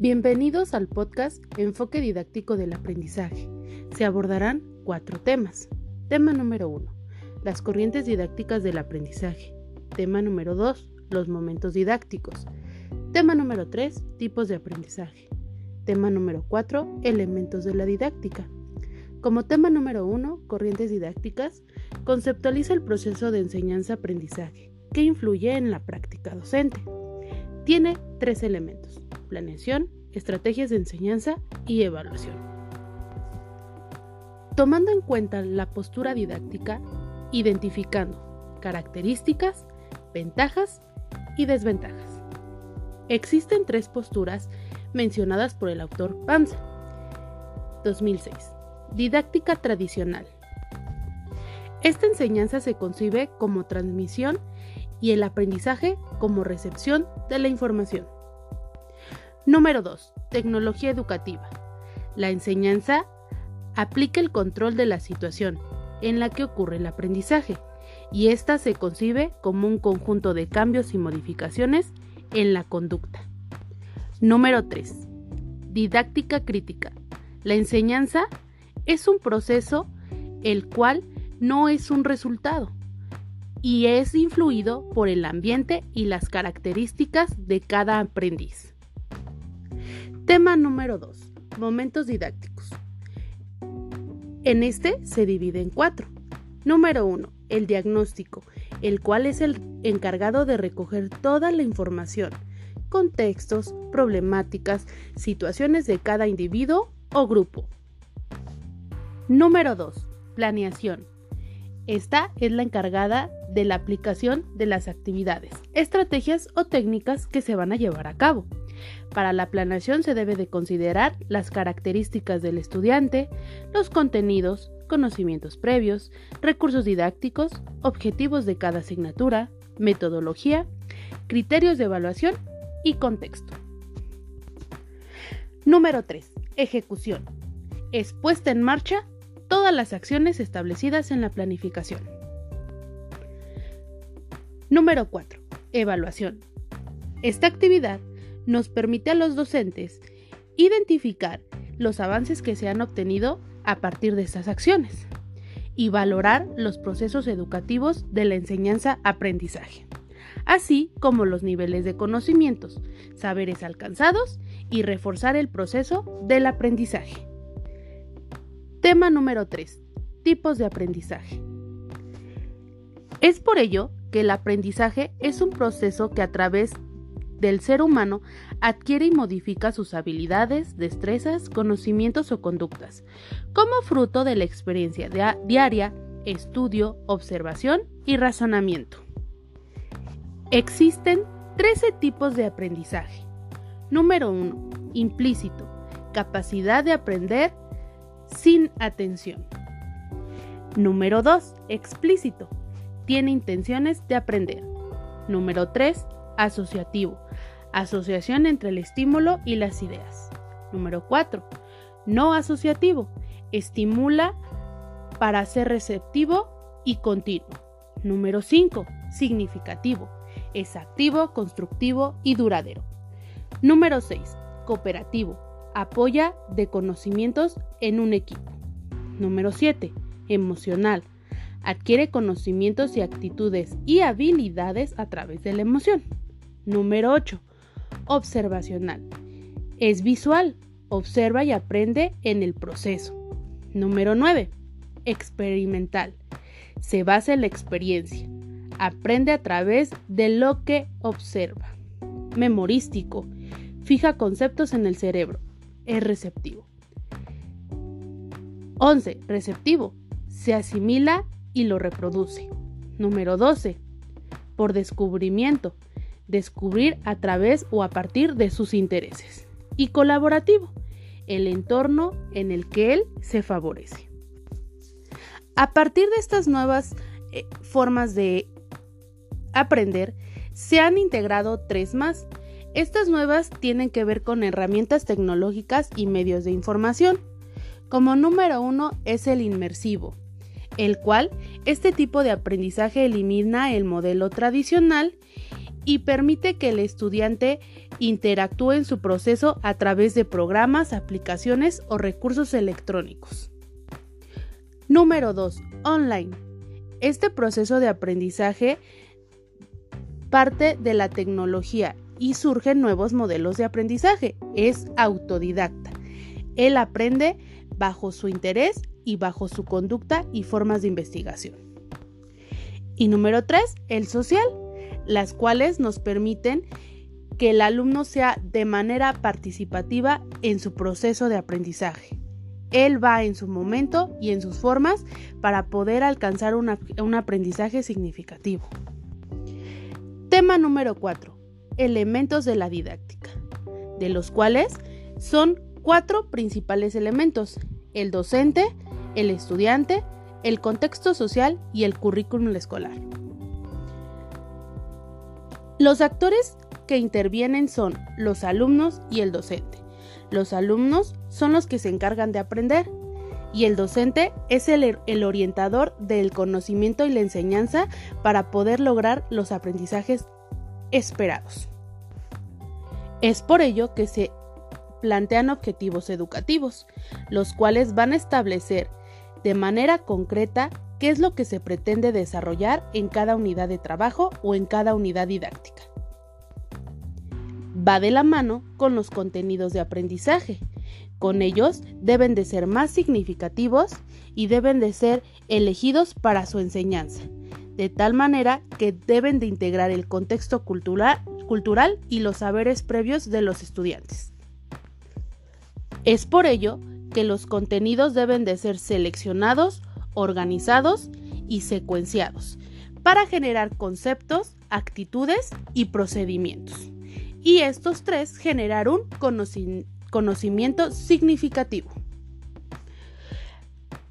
Bienvenidos al podcast Enfoque Didáctico del Aprendizaje. Se abordarán cuatro temas. Tema número uno, las corrientes didácticas del aprendizaje. Tema número dos, los momentos didácticos. Tema número tres, tipos de aprendizaje. Tema número cuatro, elementos de la didáctica. Como tema número uno, corrientes didácticas, conceptualiza el proceso de enseñanza-aprendizaje que influye en la práctica docente. Tiene tres elementos, planeación, estrategias de enseñanza y evaluación. Tomando en cuenta la postura didáctica, identificando características, ventajas y desventajas. Existen tres posturas mencionadas por el autor Panza. 2006. Didáctica tradicional. Esta enseñanza se concibe como transmisión y el aprendizaje como recepción de la información. Número 2. Tecnología educativa. La enseñanza aplica el control de la situación en la que ocurre el aprendizaje y ésta se concibe como un conjunto de cambios y modificaciones en la conducta. Número 3. Didáctica crítica. La enseñanza es un proceso el cual no es un resultado, y es influido por el ambiente y las características de cada aprendiz. Tema número 2. Momentos didácticos. En este se divide en cuatro. Número 1. El diagnóstico, el cual es el encargado de recoger toda la información, contextos, problemáticas, situaciones de cada individuo o grupo. Número 2. Planeación esta es la encargada de la aplicación de las actividades, estrategias o técnicas que se van a llevar a cabo. Para la planeación se debe de considerar las características del estudiante, los contenidos, conocimientos previos, recursos didácticos, objetivos de cada asignatura, metodología, criterios de evaluación y contexto. Número 3. Ejecución. Es puesta en marcha todas las acciones establecidas en la planificación. Número 4. Evaluación. Esta actividad nos permite a los docentes identificar los avances que se han obtenido a partir de estas acciones y valorar los procesos educativos de la enseñanza-aprendizaje, así como los niveles de conocimientos, saberes alcanzados y reforzar el proceso del aprendizaje. Tema número 3. Tipos de aprendizaje. Es por ello que el aprendizaje es un proceso que a través del ser humano adquiere y modifica sus habilidades, destrezas, conocimientos o conductas, como fruto de la experiencia diaria, estudio, observación y razonamiento. Existen 13 tipos de aprendizaje. Número 1. Implícito. Capacidad de aprender sin atención. Número 2. Explícito. Tiene intenciones de aprender. Número 3. Asociativo. Asociación entre el estímulo y las ideas. Número 4. No asociativo. Estimula para ser receptivo y continuo. Número 5. Significativo. Es activo, constructivo y duradero. Número 6. Cooperativo apoya de conocimientos en un equipo. Número 7. Emocional. Adquiere conocimientos y actitudes y habilidades a través de la emoción. Número 8. Observacional. Es visual. Observa y aprende en el proceso. Número 9. Experimental. Se basa en la experiencia. Aprende a través de lo que observa. Memorístico. Fija conceptos en el cerebro es receptivo. 11. Receptivo. Se asimila y lo reproduce. Número 12. Por descubrimiento. Descubrir a través o a partir de sus intereses. Y colaborativo. El entorno en el que él se favorece. A partir de estas nuevas eh, formas de aprender, se han integrado tres más estas nuevas tienen que ver con herramientas tecnológicas y medios de información. Como número uno es el inmersivo, el cual este tipo de aprendizaje elimina el modelo tradicional y permite que el estudiante interactúe en su proceso a través de programas, aplicaciones o recursos electrónicos. Número 2. Online. Este proceso de aprendizaje parte de la tecnología y surgen nuevos modelos de aprendizaje. Es autodidacta. Él aprende bajo su interés y bajo su conducta y formas de investigación. Y número 3, el social, las cuales nos permiten que el alumno sea de manera participativa en su proceso de aprendizaje. Él va en su momento y en sus formas para poder alcanzar un aprendizaje significativo. Tema número 4. Elementos de la didáctica, de los cuales son cuatro principales elementos, el docente, el estudiante, el contexto social y el currículum escolar. Los actores que intervienen son los alumnos y el docente. Los alumnos son los que se encargan de aprender y el docente es el, orientador del conocimiento y la enseñanza para poder lograr los aprendizajes esperados. Es por ello que se plantean objetivos educativos, los cuales van a establecer de manera concreta qué es lo que se pretende desarrollar en cada unidad de trabajo o en cada unidad didáctica. Va de la mano con los contenidos de aprendizaje. Con ellos deben de ser más significativos y deben de ser elegidos para su enseñanza, de tal manera que deben de integrar el contexto cultural, cultural y los saberes previos de los estudiantes. Es por ello que los contenidos deben de ser seleccionados, organizados y secuenciados para generar conceptos, actitudes y procedimientos. Y estos tres generar un conocimiento significativo.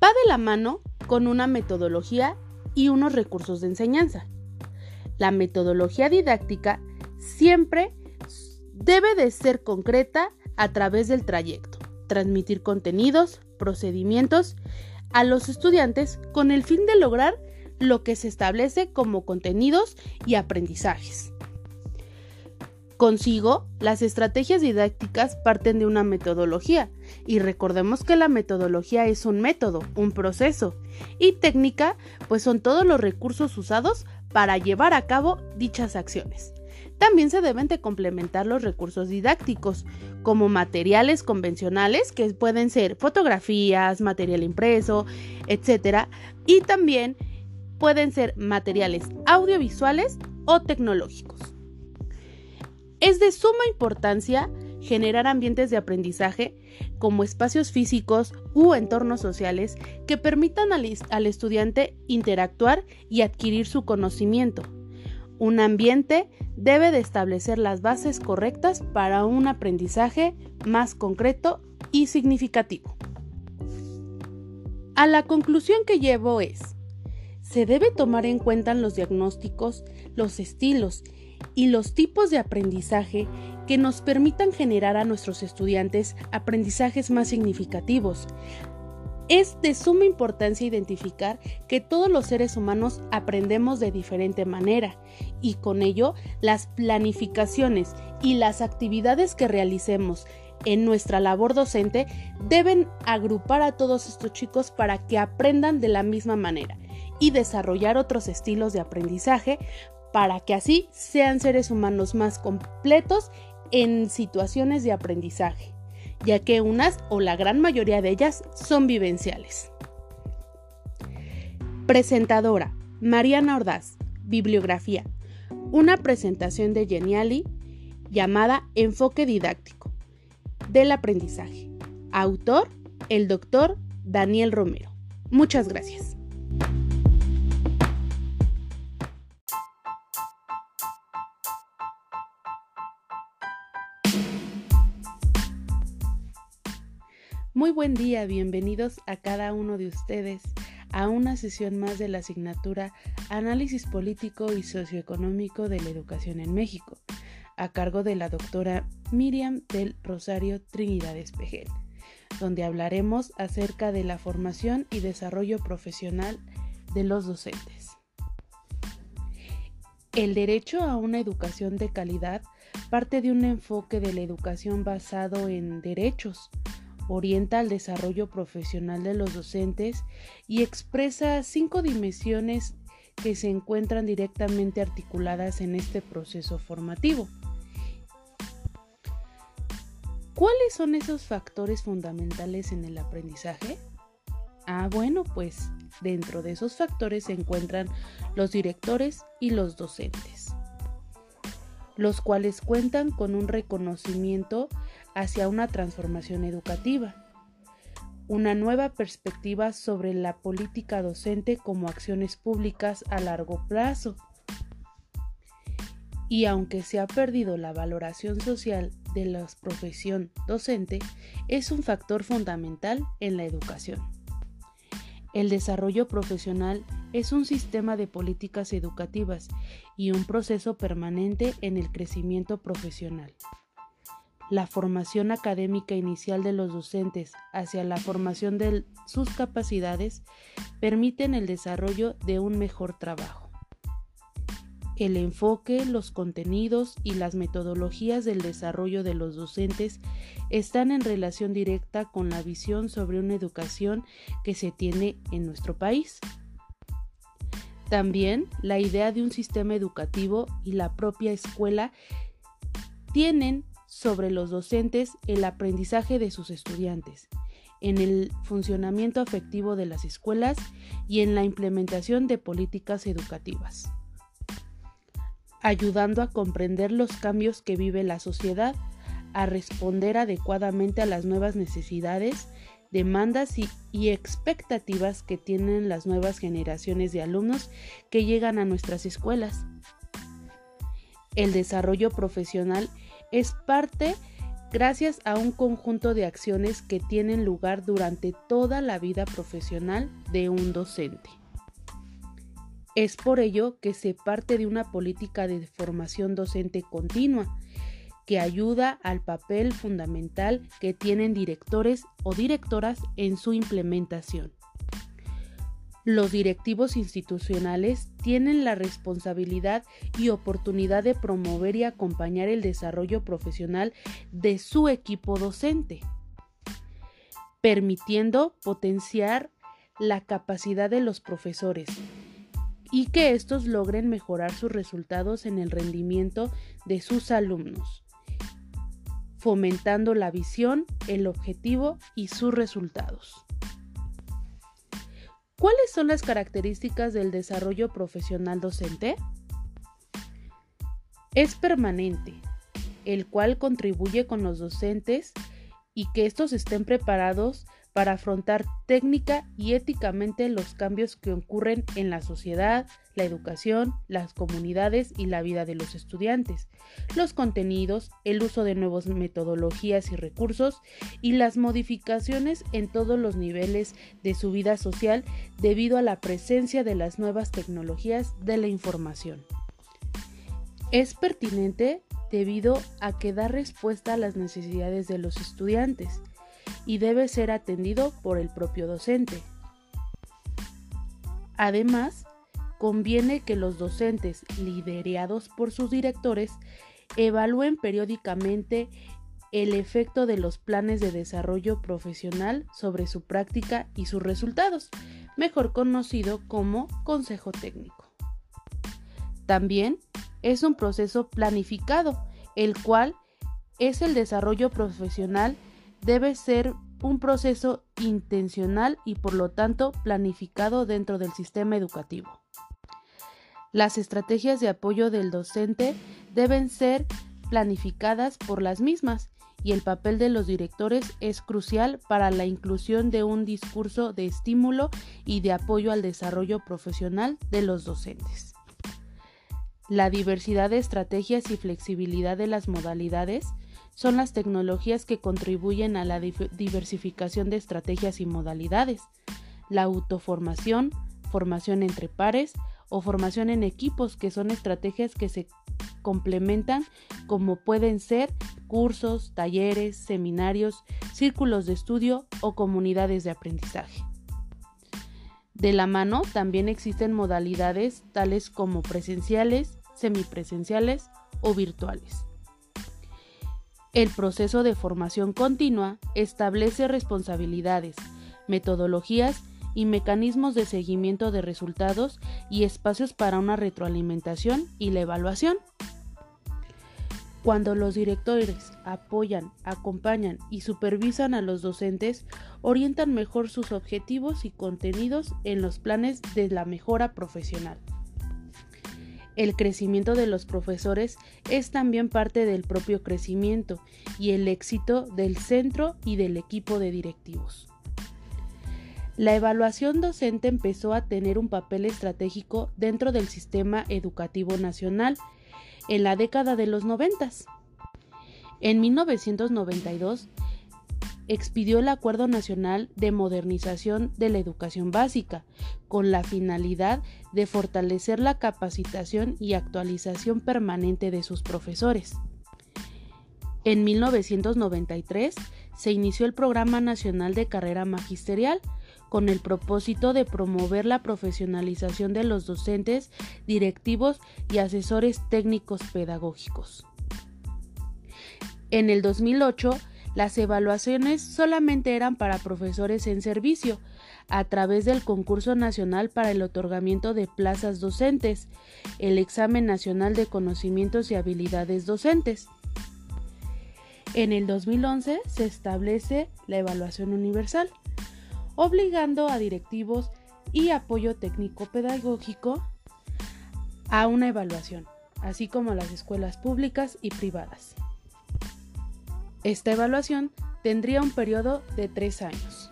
Va de la mano con una metodología y unos recursos de enseñanza. La metodología didáctica siempre debe de ser concreta a través del trayecto, transmitir contenidos, procedimientos a los estudiantes con el fin de lograr lo que se establece como contenidos y aprendizajes. Consigo, las estrategias didácticas parten de una metodología, y recordemos que la metodología es un método, un proceso, y técnica, pues son todos los recursos usados para llevar a cabo dichas acciones. También se deben de complementar los recursos didácticos, como materiales convencionales, que pueden ser fotografías, material impreso, etc. Y también pueden ser materiales audiovisuales o tecnológicos. Es de suma importancia generar ambientes de aprendizaje como espacios físicos u entornos sociales que permitan al, al estudiante interactuar y adquirir su conocimiento un ambiente debe de establecer las bases correctas para un aprendizaje más concreto y significativo. A la conclusión que llevo es, se debe tomar en cuenta los diagnósticos, los estilos y los tipos de aprendizaje que nos permitan generar a nuestros estudiantes aprendizajes más significativos, es de suma importancia identificar que todos los seres humanos aprendemos de diferente manera y con ello las planificaciones y las actividades que realicemos en nuestra labor docente deben agrupar a todos estos chicos para que aprendan de la misma manera y desarrollar otros estilos de aprendizaje para que así sean seres humanos más completos en situaciones de aprendizaje ya que unas o la gran mayoría de ellas son vivenciales. Presentadora, Mariana Ordaz, Bibliografía. Una presentación de Geniali llamada Enfoque Didáctico del Aprendizaje. Autor, el doctor Daniel Romero. Muchas gracias. Muy buen día, bienvenidos a cada uno de ustedes a una sesión más de la asignatura Análisis Político y Socioeconómico de la Educación en México, a cargo de la doctora Miriam del Rosario Trinidad Espejel, donde hablaremos acerca de la formación y desarrollo profesional de los docentes. El derecho a una educación de calidad parte de un enfoque de la educación basado en derechos, orienta al desarrollo profesional de los docentes y expresa cinco dimensiones que se encuentran directamente articuladas en este proceso formativo. ¿Cuáles son esos factores fundamentales en el aprendizaje? Ah, bueno, pues dentro de esos factores se encuentran los directores y los docentes, los cuales cuentan con un reconocimiento hacia una transformación educativa, una nueva perspectiva sobre la política docente como acciones públicas a largo plazo. Y aunque se ha perdido la valoración social de la profesión docente, es un factor fundamental en la educación. El desarrollo profesional es un sistema de políticas educativas y un proceso permanente en el crecimiento profesional la formación académica inicial de los docentes hacia la formación de sus capacidades permiten el desarrollo de un mejor trabajo. El enfoque, los contenidos y las metodologías del desarrollo de los docentes están en relación directa con la visión sobre una educación que se tiene en nuestro país. También la idea de un sistema educativo y la propia escuela tienen sobre los docentes el aprendizaje de sus estudiantes, en el funcionamiento afectivo de las escuelas y en la implementación de políticas educativas, ayudando a comprender los cambios que vive la sociedad, a responder adecuadamente a las nuevas necesidades, demandas y, y, expectativas que tienen las nuevas generaciones de alumnos que llegan a nuestras escuelas. El desarrollo profesional es parte gracias a un conjunto de acciones que tienen lugar durante toda la vida profesional de un docente. Es por ello que se parte de una política de formación docente continua que ayuda al papel fundamental que tienen directores o directoras en su implementación. Los directivos institucionales tienen la responsabilidad y oportunidad de promover y acompañar el desarrollo profesional de su equipo docente, permitiendo potenciar la capacidad de los profesores y que estos logren mejorar sus resultados en el rendimiento de sus alumnos, fomentando la visión, el objetivo y sus resultados. ¿Cuáles son las características del desarrollo profesional docente? Es permanente, el cual contribuye con los docentes y que estos estén preparados para afrontar técnica y éticamente los cambios que ocurren en la sociedad, la educación, las comunidades y la vida de los estudiantes, los contenidos, el uso de nuevas metodologías y recursos y las modificaciones en todos los niveles de su vida social debido a la presencia de las nuevas tecnologías de la información. Es pertinente debido a que da respuesta a las necesidades de los estudiantes, y debe ser atendido por el propio docente. Además, conviene que los docentes, liderados por sus directores, evalúen periódicamente el efecto de los planes de desarrollo profesional sobre su práctica y sus resultados, mejor conocido como consejo técnico. También es un proceso planificado, el cual es el desarrollo profesional debe ser un proceso intencional y por lo tanto planificado dentro del sistema educativo. Las estrategias de apoyo del docente deben ser planificadas por las mismas y el papel de los directores es crucial para la inclusión de un discurso de estímulo y de apoyo al desarrollo profesional de los docentes. La diversidad de estrategias y flexibilidad de las modalidades son las tecnologías que contribuyen a la diversificación de estrategias y modalidades, la autoformación, formación entre pares o formación en equipos, que son estrategias que se complementan como pueden ser cursos, talleres, seminarios, círculos de estudio o comunidades de aprendizaje. De la mano también existen modalidades tales como presenciales, semipresenciales o virtuales. El proceso de formación continua establece responsabilidades, metodologías y mecanismos de seguimiento de resultados y espacios para una retroalimentación y la evaluación. Cuando los directores apoyan, acompañan y supervisan a los docentes, orientan mejor sus objetivos y contenidos en los planes de la mejora profesional. El crecimiento de los profesores es también parte del propio crecimiento y el éxito del centro y del equipo de directivos. La evaluación docente empezó a tener un papel estratégico dentro del sistema educativo nacional en la década de los noventas. En 1992 expidió el Acuerdo Nacional de Modernización de la Educación Básica, con la finalidad de fortalecer la capacitación y actualización permanente de sus profesores. En 1993 se inició el Programa Nacional de Carrera Magisterial, con el propósito de promover la profesionalización de los docentes, directivos y asesores técnicos pedagógicos. En el 2008, las evaluaciones solamente eran para profesores en servicio, a través del concurso nacional para el otorgamiento de plazas docentes, el examen nacional de conocimientos y habilidades docentes. En el 2011 se establece la evaluación universal, obligando a directivos y apoyo técnico pedagógico a una evaluación, así como a las escuelas públicas y privadas. Esta evaluación tendría un periodo de tres años.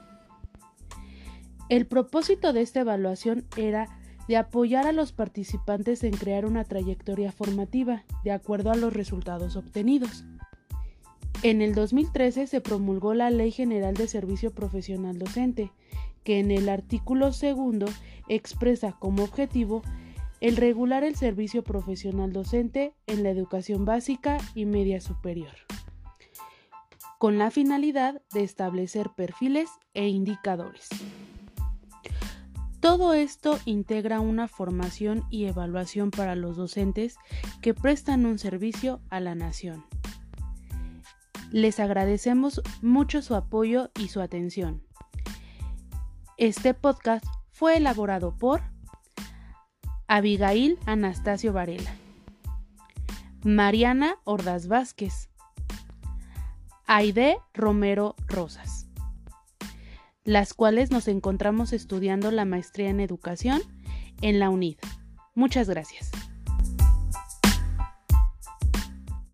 El propósito de esta evaluación era de apoyar a los participantes en crear una trayectoria formativa de acuerdo a los resultados obtenidos. En el 2013 se promulgó la Ley General de Servicio Profesional Docente, que en el artículo segundo expresa como objetivo el regular el servicio profesional docente en la educación básica y media superior, con la finalidad de establecer perfiles e indicadores. Todo esto integra una formación y evaluación para los docentes que prestan un servicio a la nación. Les agradecemos mucho su apoyo y su atención. Este podcast fue elaborado por Abigail Anastasio Varela, Mariana Ordaz Vázquez, Aide Romero Rosas, las cuales nos encontramos estudiando la maestría en educación en la UNID. Muchas gracias.